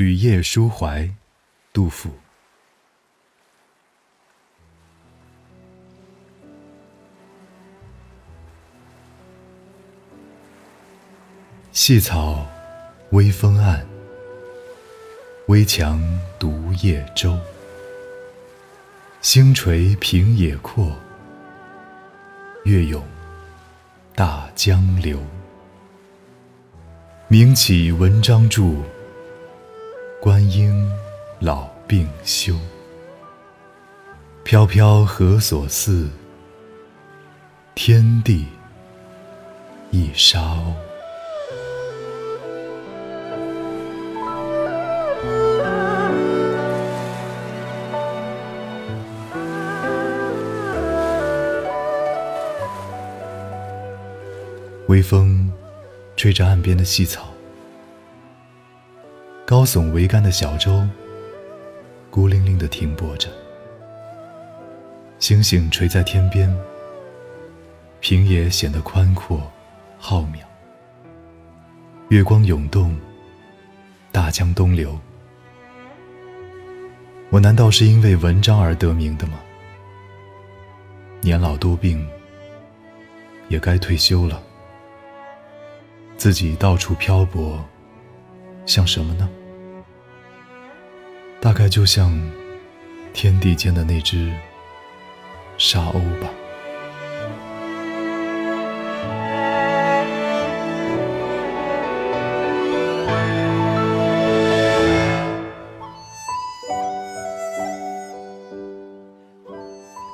旅夜书怀，杜甫。细草微风岸，危樯独夜舟。星垂平野阔，月涌大江流。名岂文章著，观音老病休。飘飘何所似？天地一沙鸥。微风吹着岸边的细草，高耸桅杆的小舟孤零零地停泊着。星星垂在天边，平野显得宽阔浩渺。月光涌动，大江东流。我难道是因为文章而得名的吗？年老多病，也该退休了。自己到处漂泊，像什么呢？大概就像天地间的那只沙鸥吧。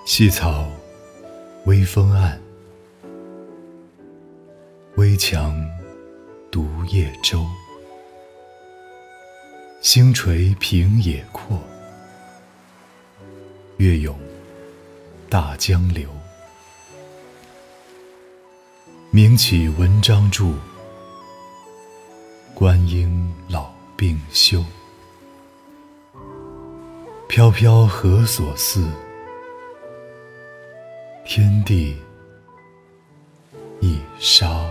细草微风岸，危樯。独夜舟，星垂平野阔，月涌大江流。名起文章著，观音老病休。飘飘何所似？天地一沙。